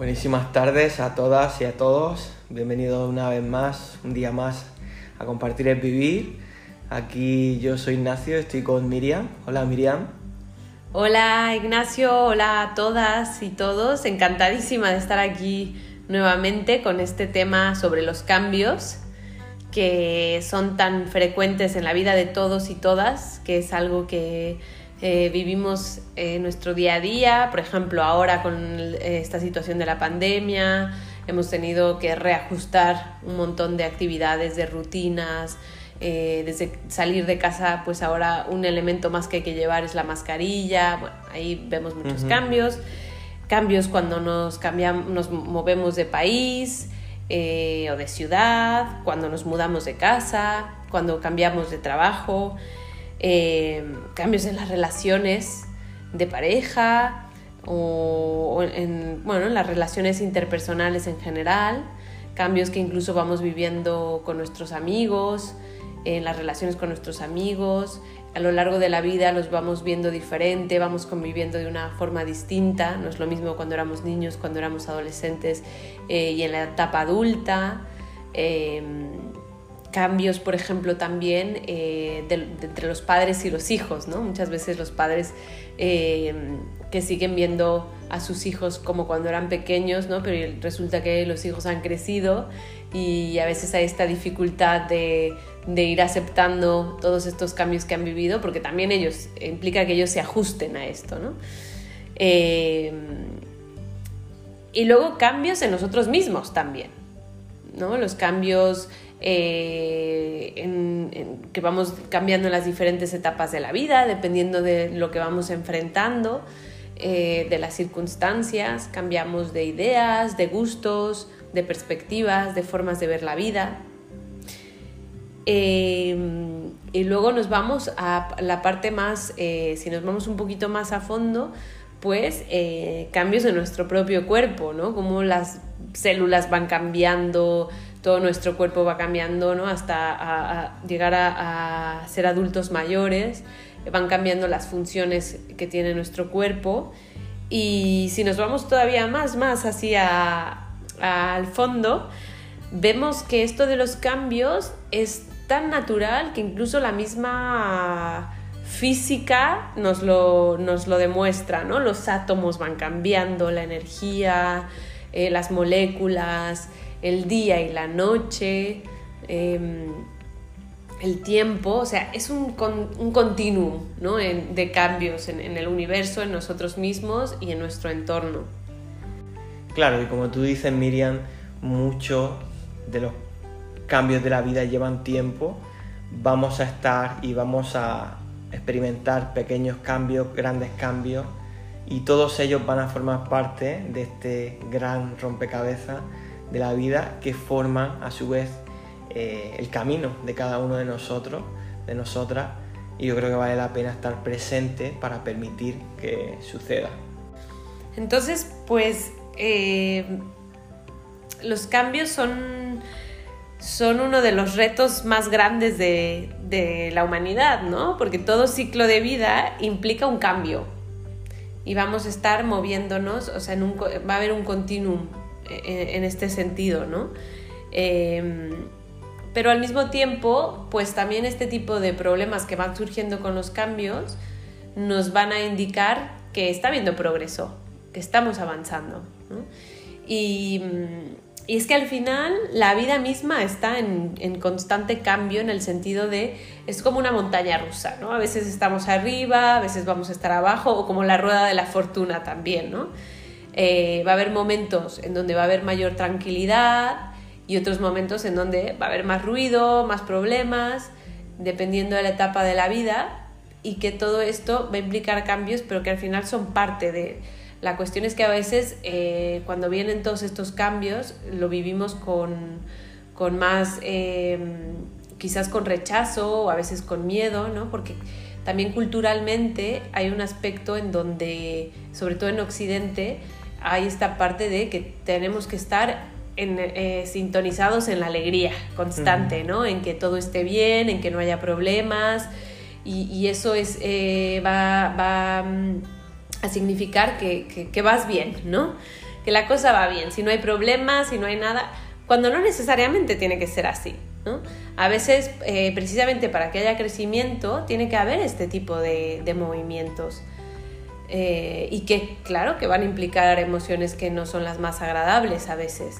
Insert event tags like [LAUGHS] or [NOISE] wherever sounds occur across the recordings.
Buenísimas tardes a todas y a todos. Bienvenidos una vez más, un día más a compartir el vivir. Aquí yo soy Ignacio, estoy con Miriam. Hola Miriam. Hola Ignacio, hola a todas y todos. Encantadísima de estar aquí nuevamente con este tema sobre los cambios que son tan frecuentes en la vida de todos y todas, que es algo que eh, vivimos en nuestro día a día, por ejemplo, ahora con eh, esta situación de la pandemia, hemos tenido que reajustar un montón de actividades, de rutinas, eh, desde salir de casa, pues ahora un elemento más que hay que llevar es la mascarilla, bueno, ahí vemos muchos cambios, cambios cuando nos, cambiamos, nos movemos de país o de ciudad, cuando nos mudamos de casa, cuando cambiamos de trabajo. Eh, cambios en las relaciones de pareja o, en, bueno, en las relaciones interpersonales en general, cambios que incluso vamos viviendo con nuestros amigos, en las relaciones con nuestros amigos, a lo largo de la vida los vamos viendo diferente, vamos conviviendo de una forma distinta, no es lo mismo cuando éramos niños, cuando éramos adolescentes eh, y en la etapa adulta. Eh, cambios, por ejemplo, también eh, entre los padres y los hijos, ¿no? Muchas veces los padres eh, que siguen viendo a sus hijos como cuando eran pequeños, ¿no? Pero resulta que los hijos han crecido y a veces hay esta dificultad de, ir aceptando todos estos cambios que han vivido, porque también ellos, implica que ellos se ajusten a esto, ¿no? Eh, y luego cambios en nosotros mismos también, ¿no? Los cambios eh, en, que vamos cambiando en las diferentes etapas de la vida, dependiendo de lo que vamos enfrentando, eh, de las circunstancias, cambiamos de ideas, de gustos, de perspectivas, de formas de ver la vida. Eh, y luego nos vamos a la parte más, si nos vamos un poquito más a fondo, pues cambios en nuestro propio cuerpo, ¿no? Cómo las células van cambiando, todo nuestro cuerpo va cambiando ¿no? hasta llegar a, ser adultos mayores, van cambiando las funciones que tiene nuestro cuerpo y si nos vamos todavía más, más hacia al fondo, vemos que esto de los cambios es tan natural que incluso la misma física nos lo, nos lo demuestra, ¿no? Los átomos van cambiando, la energía, eh, las moléculas, el día y la noche, em, el tiempo, o sea, es un, un continuum de cambios en, el universo, en nosotros mismos y en nuestro entorno. Claro, y como tú dices, Miriam, muchos de los cambios de la vida llevan tiempo. Vamos a estar y vamos a experimentar pequeños cambios, grandes cambios, y todos ellos van a formar parte de este gran rompecabezas de la vida que forman a su vez eh, el camino de cada uno de nosotros, de nosotras, y yo creo que vale la pena estar presente para permitir que suceda. Entonces, pues eh, los cambios son, son uno de los retos más grandes de, de la humanidad, ¿no? Porque todo ciclo de vida implica un cambio y vamos a estar moviéndonos, o sea, va a haber un continuum en, este sentido, ¿no? Em, pero al mismo tiempo, pues también este tipo de problemas que van surgiendo con los cambios nos van a indicar que está habiendo progreso, que estamos avanzando. Y, es que al final la vida misma está en, en, constante cambio en el sentido de, es como una montaña rusa, ¿no? A veces estamos arriba, a veces vamos a estar abajo, o como la rueda de la fortuna también, ¿no? Eh, va a haber momentos en donde va a haber mayor tranquilidad y otros momentos en donde va a haber más ruido, más problemas, dependiendo de la etapa de la vida y que todo esto va a implicar cambios, pero que al final son parte de... La cuestión es que a veces eh, cuando vienen todos estos cambios lo vivimos con, con más, em, quizás con rechazo o a veces con miedo, ¿no? Porque también culturalmente hay un aspecto en donde, sobre todo en Occidente, hay esta parte de que tenemos que estar en, eh, sintonizados en la alegría constante, ¿no? En que todo esté bien, en que no haya problemas y, eso es, eh, va, va mm, a significar que, que, vas bien, ¿no? que la cosa va bien, si no hay problemas, si no hay nada, cuando no necesariamente tiene que ser así. ¿no? A veces, eh, precisamente para que haya crecimiento, tiene que haber este tipo de, movimientos. Eh, y que, claro, que van a implicar emociones que no son las más agradables a veces,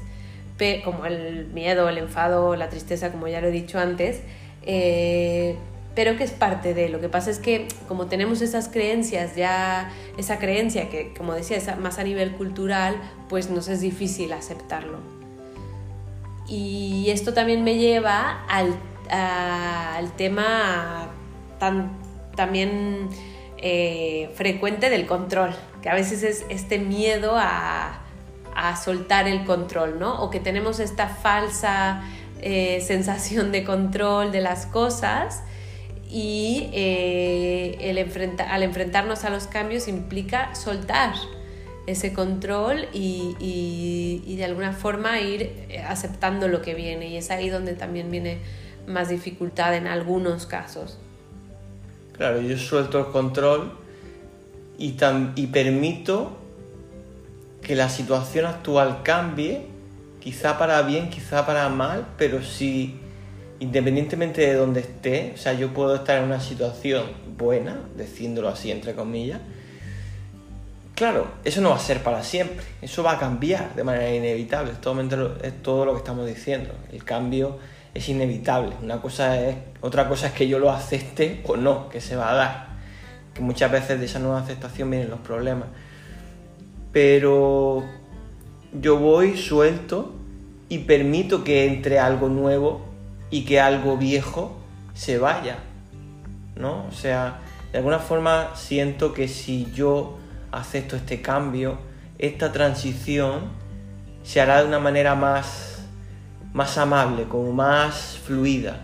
como el miedo, el enfado, la tristeza, como ya lo he dicho antes, eh, pero que es parte de. Lo que pasa es que como tenemos esas creencias, ya esa creencia que, como decía, es más a nivel cultural, pues nos es difícil aceptarlo. Y esto también me lleva al, tema tan, también eh, frecuente del control, que a veces es este miedo a, soltar el control, ¿no? O que tenemos esta falsa eh, [LAUGHS] sensación de control de las cosas y eh, al enfrentarnos a los cambios implica soltar ese control y, de alguna forma ir aceptando lo que viene y es ahí donde también viene más dificultad en algunos casos. Claro, yo suelto el control y, permito que la situación actual cambie quizá para bien, quizá para mal, pero si independientemente de donde esté, o sea, yo puedo estar en una situación buena, diciéndolo así entre comillas, claro, eso no va a ser para siempre, eso va a cambiar de manera inevitable, es todo lo que estamos diciendo, el cambio es inevitable, una cosa es, otra cosa es que yo lo acepte o no, que se va a dar, que muchas veces de esa nueva aceptación vienen los problemas, pero yo voy suelto y permito que entre algo nuevo y que algo viejo se vaya, ¿no? O sea, de alguna forma siento que si yo acepto este cambio, esta transición se hará de una manera más, más amable, como más fluida.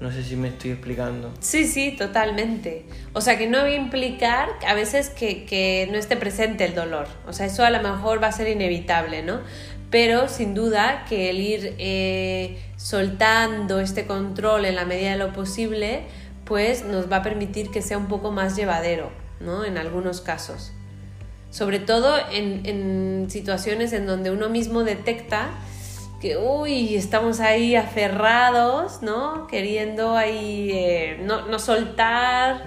No sé si me estoy explicando. Sí, sí, totalmente. O sea, que no va a implicar a veces que, que, no esté presente el dolor. O sea, eso a lo mejor va a ser inevitable, ¿no? Pero sin duda que el ir eh, soltando este control en la medida de lo posible, pues nos va a permitir que sea un poco más llevadero, ¿no? En algunos casos. Sobre todo en, en situaciones en donde uno mismo detecta que, uy, estamos ahí aferrados, ¿no? Queriendo ahí eh, no, no, soltar,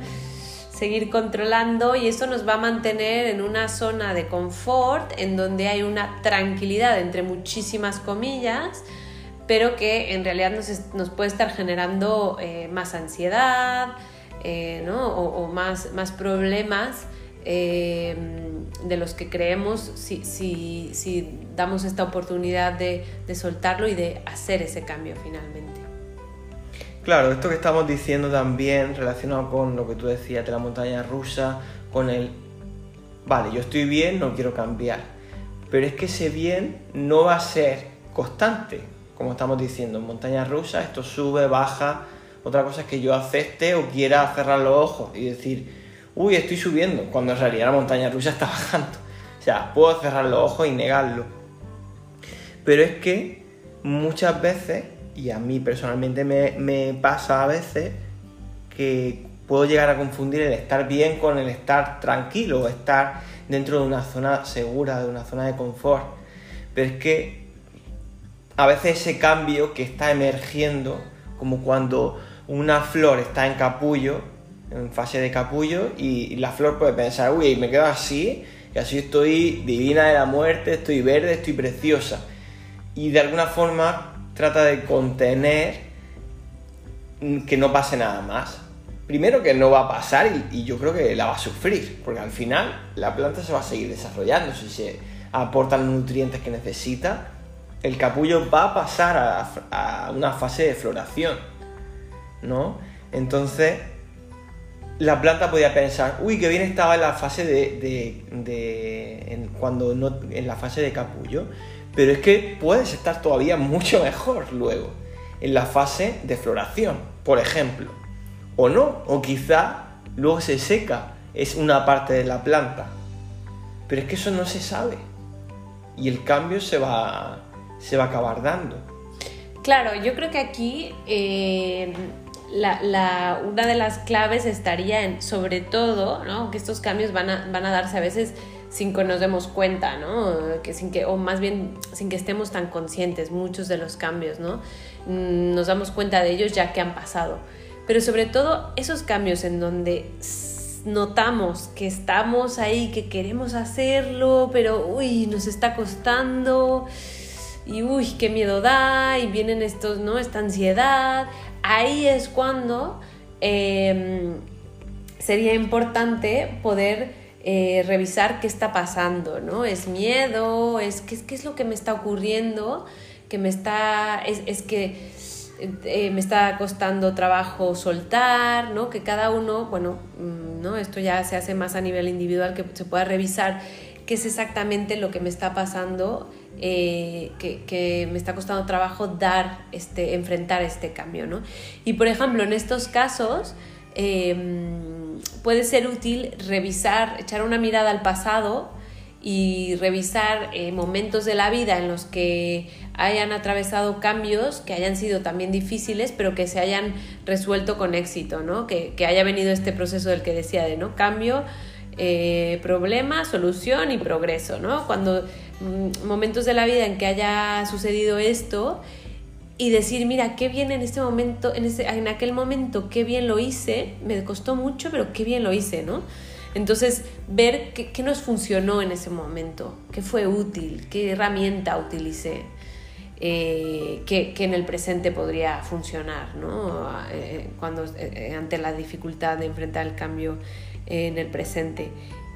seguir controlando y eso nos va a mantener en una zona de confort en donde hay una tranquilidad, entre muchísimas comillas, pero que en realidad nos, nos puede estar generando eh, más ansiedad, eh, ¿no? o, o, más, más problemas eh, de los que creemos si, si, si damos esta oportunidad de, de, soltarlo y de hacer ese cambio finalmente. Claro, esto que estamos diciendo también relacionado con lo que tú decías de la montaña rusa, con el, vale, yo estoy bien, no quiero cambiar, pero es que ese bien no va a ser constante, como estamos diciendo, en montaña rusa esto sube, baja, otra cosa es que yo acepte o quiera cerrar los ojos y decir, uy, estoy subiendo, cuando en realidad la montaña rusa está [LAUGHS] bajando. O sea, puedo cerrar los ojos y negarlo. Pero es que muchas veces, y a mí personalmente me, pasa a veces, que puedo llegar a confundir el estar bien con el estar tranquilo, estar dentro de una zona segura, de una zona de confort. Pero es que a veces ese cambio que está emergiendo, como cuando una flor está en capullo, en fase de capullo y, la flor puede pensar, uy, me quedo así, y así estoy divina de la muerte, estoy verde, estoy preciosa. Y de alguna forma trata de contener que no pase nada más. Primero que no va a pasar y, yo creo que la va a sufrir, porque al final la planta se va a seguir desarrollando. Si se aportan los nutrientes que necesita, el capullo va a pasar a, a una fase de floración, ¿no? Entonces, la planta podía pensar, uy, qué bien estaba en la fase de, en, cuando no, en la fase de capullo, pero es que puedes estar todavía mucho mejor luego, en la fase de floración, por ejemplo, o no, o quizá luego se seca, es una parte de la planta, pero es que eso no se sabe. Y el cambio se va, se va a acabar dando. Claro, yo creo que aquí eh, la, una de las claves estaría en, sobre todo, ¿no? que estos cambios van a, van a darse a veces sin que nos demos cuenta, ¿no? Que sin que, o más bien sin que estemos tan conscientes, muchos de los cambios, ¿no? Mm, nos damos cuenta de ellos ya que han pasado. Pero sobre todo esos cambios en donde notamos que estamos ahí, que queremos hacerlo, pero uy, nos está costando y uy, qué miedo da y vienen estos, ¿no? Esta ansiedad. Ahí es cuando em, sería importante poder eh, revisar qué está pasando, ¿no? ¿Es miedo? ¿Es qué, es lo que me está ocurriendo? Que me está... es, es que eh, me está costando trabajo soltar, ¿no? Que cada uno, bueno, mm, ¿no? Esto ya se hace más a nivel individual, que se pueda revisar qué es exactamente lo que me está pasando, eh, que, me está costando trabajo dar, este, enfrentar este cambio, ¿no? Y por ejemplo, en estos casos em, puede ser útil revisar, echar una mirada al pasado y revisar eh, momentos de la vida en los que hayan atravesado cambios que hayan sido también difíciles, pero que se hayan resuelto con éxito, ¿no? Que, haya venido este proceso del que decía de, ¿no? Cambio, eh, problema, solución y progreso, ¿no? Cuando mm, momentos de la vida en que haya sucedido esto y decir, mira, qué bien en este momento, en, ese, en aquel momento, qué bien lo hice, me costó mucho, pero qué bien lo hice, ¿no? Entonces, ver qué, qué nos funcionó en ese momento, qué fue útil, qué herramienta utilicé. Eh, que, en el presente podría funcionar, ¿no? Eh, cuando, eh, ante la dificultad de enfrentar el cambio en el presente.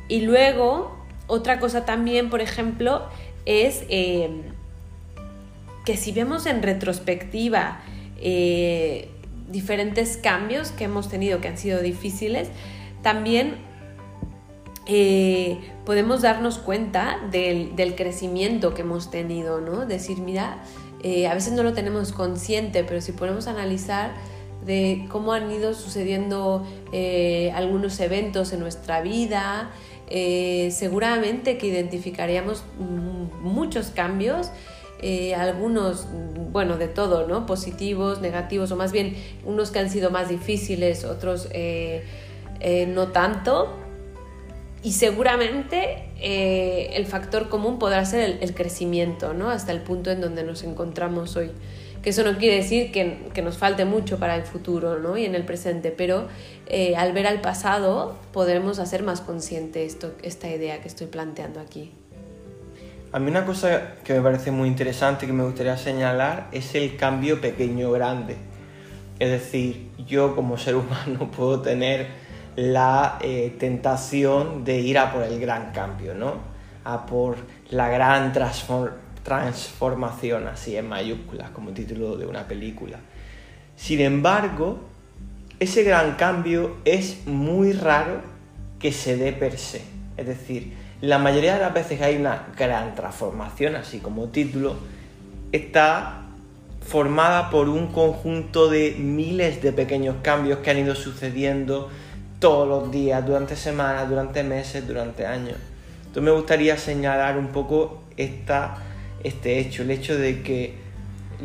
Y luego, otra cosa también, por ejemplo, es que si vemos en retrospectiva diferentes cambios que hemos tenido que han sido difíciles, también eh, podemos darnos cuenta del, crecimiento que hemos tenido, ¿no? Decir, mira, eh, a veces no lo tenemos consciente, pero si podemos analizar de cómo han ido sucediendo eh, algunos eventos en nuestra vida, seguramente que identificaríamos muchos cambios, algunos, bueno, de todo, ¿no? Positivos, negativos, o más bien unos que han sido más difíciles, otros no tanto, y seguramente eh, el factor común podrá ser el, crecimiento, ¿no? Hasta el punto en donde nos encontramos hoy. Que eso no quiere decir que, nos falte mucho para el futuro ¿no? y en el presente, pero eh, al ver al pasado podremos hacer más consciente esto, esta idea que estoy planteando aquí. A mí una cosa que me parece muy interesante que me gustaría señalar es el cambio pequeño-grande. Es decir, yo como ser humano [LAUGHS] puedo tener la eh, tentación de ir a por el gran cambio, ¿no? A por la gran transformación, así en mayúsculas, como título de una película. Sin embargo, ese gran cambio es muy raro que se dé per se. Es decir, la mayoría de las veces que hay una gran transformación, así como título, está formada por un conjunto de miles de pequeños cambios que han ido sucediendo todos los días, durante semanas, durante meses, durante años. Entonces me gustaría señalar un poco esta, este hecho, el hecho de que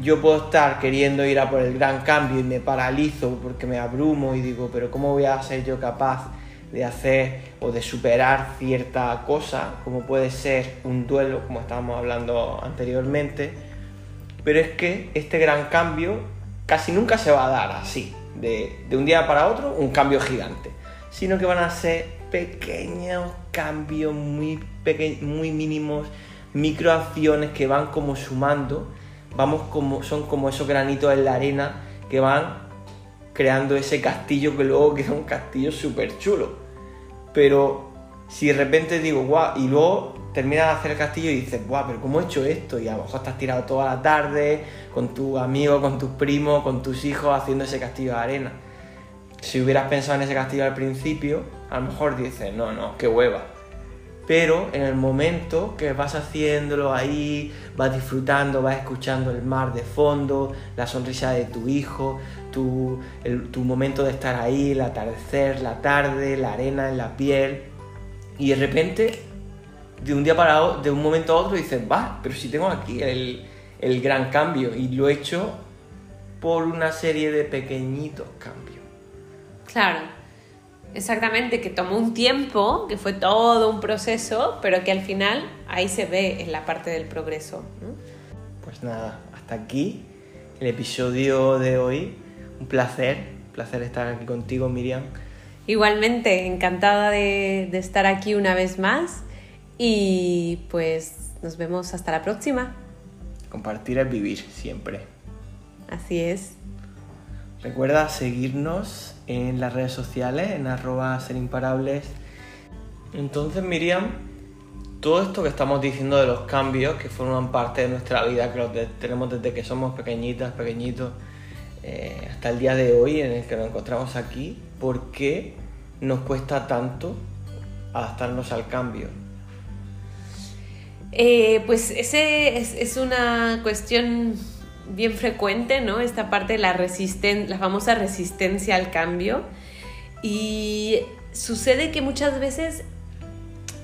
yo puedo estar queriendo ir a por el gran cambio y me paralizo porque me abrumo y digo, pero ¿cómo voy a ser yo capaz de hacer o de superar cierta cosa, como puede ser un duelo, como estábamos hablando anteriormente? Pero es que este gran cambio casi nunca se va a dar así, de, de un día para otro, un cambio gigante sino que van a ser pequeños cambios muy, muy mínimos, microacciones que van como sumando, vamos como, son como esos granitos en la arena que van creando ese castillo que luego [LAUGHS] queda un castillo súper chulo. Pero si de repente digo, guau, y luego terminas de hacer el castillo y dices, guau, pero ¿cómo he hecho esto? Y a lo mejor estás tirado toda la tarde con tus amigos, con tus primos, con tus hijos haciendo ese castillo de arena si hubieras pensado en ese castillo al principio, a lo mejor dices, no, no, qué hueva. Pero en el momento que vas haciéndolo ahí, vas disfrutando, vas escuchando el mar de fondo, la sonrisa de tu hijo, tu, tu momento de estar ahí, el atardecer, la tarde, la arena en la piel, y de repente, de un día para otro, de un momento a otro, dices, va, pero si tengo aquí el, el gran cambio y lo he hecho por una serie de pequeñitos cambios. Claro, exactamente, que tomó un tiempo, que fue todo un proceso, pero que al final ahí se ve en la parte del progreso. Pues nada, hasta aquí el episodio de hoy. Un placer, un placer estar aquí contigo, Miriam. Igualmente, encantada de, de estar aquí una vez más y pues nos vemos hasta la próxima. Compartir es vivir siempre. Así es. Recuerda seguirnos en las redes sociales, en arroba ser imparables. Entonces, Miriam, todo esto que estamos diciendo de los cambios que forman parte de nuestra vida, que los tenemos desde que somos pequeñitas, pequeñitos, eh, hasta el día de hoy en el que nos encontramos aquí, ¿por qué nos cuesta tanto adaptarnos al cambio? Eh, pues ese es, es, una cuestión bien frecuente, ¿no? Esta parte de la, resisten la famosa resistencia al cambio. Y sucede que muchas veces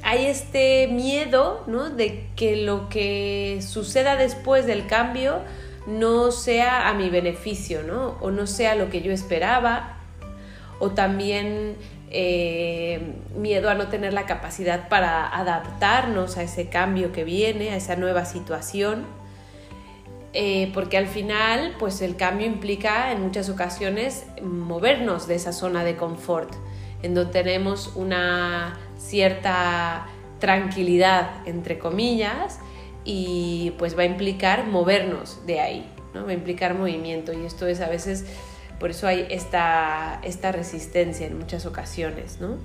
hay este miedo, ¿no? De que lo que suceda después del cambio no sea a mi beneficio, ¿no? O no sea lo que yo esperaba. O también eh, miedo a no tener la capacidad para adaptarnos a ese cambio que viene, a esa nueva situación. Eh, porque al final, pues el cambio implica en muchas ocasiones movernos de esa zona de confort, en donde tenemos una cierta tranquilidad, entre comillas, y pues va a implicar movernos de ahí, ¿no? va a implicar movimiento, y esto es a veces, por eso hay esta, esta resistencia en muchas ocasiones, ¿no?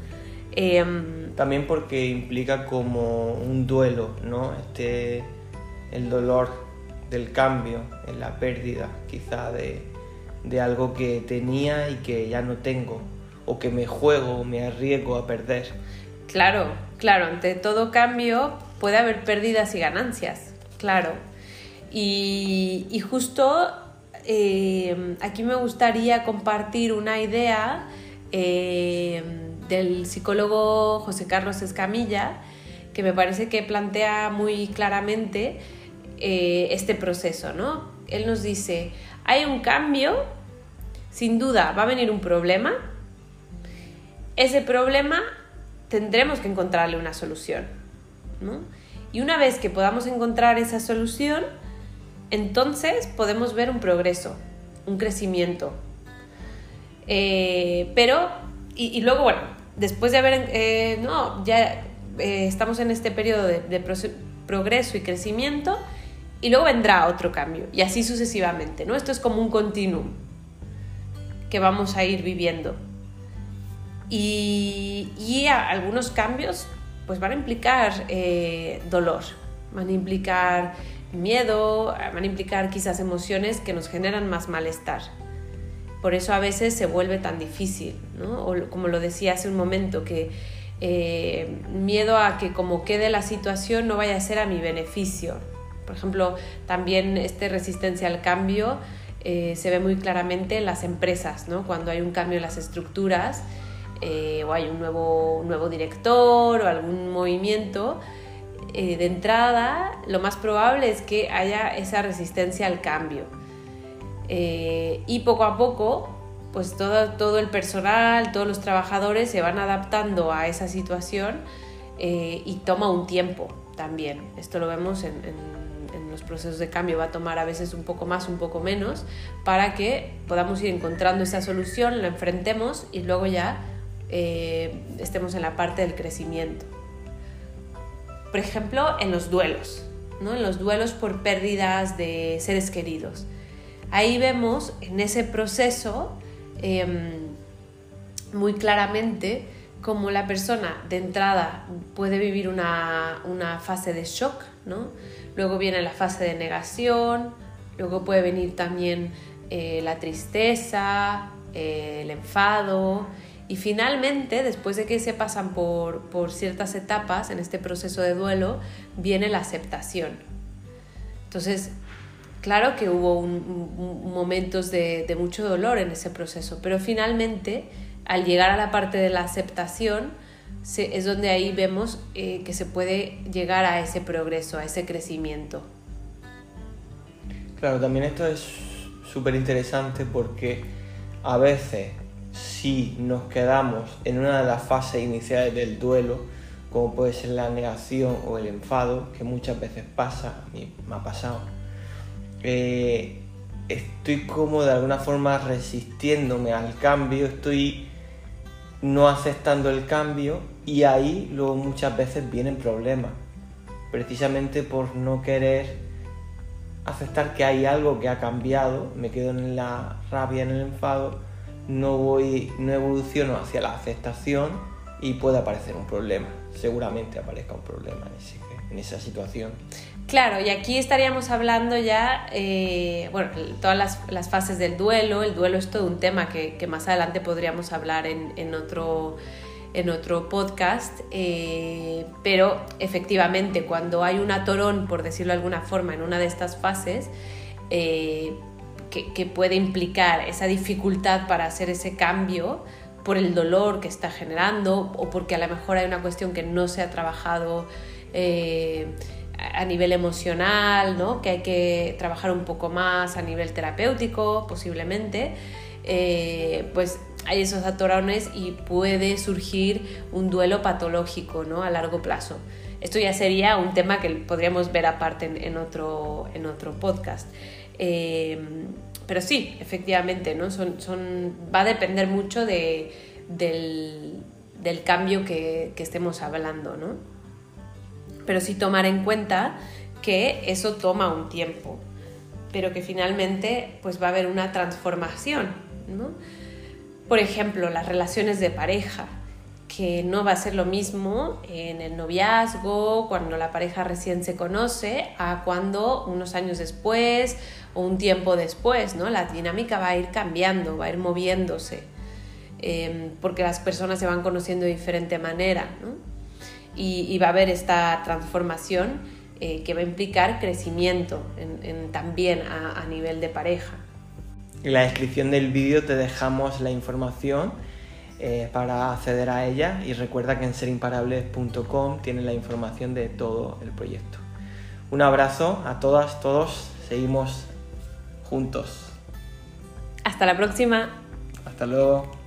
Em, También porque implica como un duelo, ¿no? Este, el dolor del cambio, en la pérdida quizá de, de algo que tenía y que ya no tengo, o que me juego, me arriesgo a perder. Claro, claro, ante todo cambio puede haber pérdidas y ganancias, claro. Y, y justo eh, aquí me gustaría compartir una idea eh, del psicólogo José Carlos Escamilla, que me parece que plantea muy claramente eh, este proceso, ¿no? Él nos dice, hay un cambio, sin duda va a venir un problema, ese problema tendremos que encontrarle una solución, ¿no? Y una vez que podamos encontrar esa solución, entonces podemos ver un progreso, un crecimiento. Eh, pero, y, luego, bueno, después de haber, eh, no, ya estamos en este periodo de, de progreso y crecimiento, y luego vendrá otro cambio y así sucesivamente, ¿no? Esto es como un continuum que vamos a ir viviendo. Y, algunos cambios pues van a implicar eh, dolor, van a implicar miedo, van a implicar quizás emociones que nos generan más malestar. Por eso a veces se vuelve tan difícil, ¿no? O como lo decía hace un momento, que eh, miedo a que como quede la situación no vaya a ser a mi beneficio, por ejemplo, también esta resistencia al cambio eh, se ve muy claramente en las empresas, ¿no? cuando hay un cambio en las estructuras eh, o hay un nuevo, nuevo director o algún movimiento. Eh, de entrada, lo más probable es que haya esa resistencia al cambio. y poco a poco, pues todo, todo, el personal, todos los trabajadores se van adaptando a esa situación y toma un tiempo también. Esto lo vemos en los procesos de cambio va a tomar a veces un poco más, un poco menos, para que podamos ir encontrando esa solución, la enfrentemos y luego ya eh, estemos en la parte del crecimiento. Por ejemplo, en los duelos, ¿no? en los duelos por pérdidas de seres queridos. Ahí vemos en ese proceso em, muy claramente cómo la persona de entrada puede vivir una, una fase de shock, ¿no? Luego viene la fase de negación, luego puede venir también eh, la tristeza, eh, el enfado y finalmente, después de que se pasan por, ciertas etapas en este proceso de duelo, viene la aceptación. Entonces, claro que hubo momentos de mucho dolor en ese proceso, pero finalmente, al llegar a la parte de la aceptación, es donde ahí vemos eh, que se puede llegar a ese progreso, a ese crecimiento. Claro, también esto es súper interesante porque a veces si nos quedamos en una de las fases iniciales del duelo, como puede ser la negación o el enfado, que muchas veces pasa, a mí me ha pasado, eh, estoy como de alguna forma resistiéndome al cambio, estoy no aceptando el cambio y ahí luego muchas veces vienen problemas, precisamente por no querer aceptar que hay algo que ha cambiado, me quedo en la rabia, en el enfado, no voy, no evoluciono hacia la aceptación y puede aparecer un problema, seguramente aparezca un problema en, esa situación. Claro, y aquí estaríamos hablando ya, eh, bueno, todas las, fases del duelo, el duelo es todo un tema que, más adelante podríamos hablar en, otro, en otro podcast, eh, pero efectivamente cuando hay un atorón, por decirlo de alguna forma, en una de estas fases, eh, que, puede implicar esa dificultad para hacer ese cambio por el dolor que está generando o porque a lo mejor hay una cuestión que no se ha trabajado eh, a nivel emocional, ¿no? que hay que trabajar un poco más a nivel terapéutico posiblemente, pues hay esos atorones y puede surgir un duelo patológico ¿no? a largo plazo. Esto ya sería un tema que podríamos ver aparte en, otro, en otro podcast. Eh, pero sí, efectivamente, ¿no? Son, son, va a depender mucho de, del, cambio que, estemos hablando, ¿no? Pero sí tomar en cuenta que eso toma un tiempo, pero que finalmente pues va a haber una transformación, ¿no? Por ejemplo, las relaciones de pareja que no va a ser lo mismo en el noviazgo, cuando la pareja recién se conoce, a cuando unos años después o un tiempo después, ¿no? La dinámica va a ir cambiando, va a ir moviéndose, em, porque las personas se van conociendo de diferente manera, y, va a haber esta transformación eh, que va a implicar crecimiento también a nivel de pareja. En la descripción del vídeo te dejamos la información eh, para acceder a ella y recuerda que en serimparables.com tienes la información de todo el proyecto. Un abrazo a todas, todos, seguimos juntos. Hasta la próxima. Hasta luego.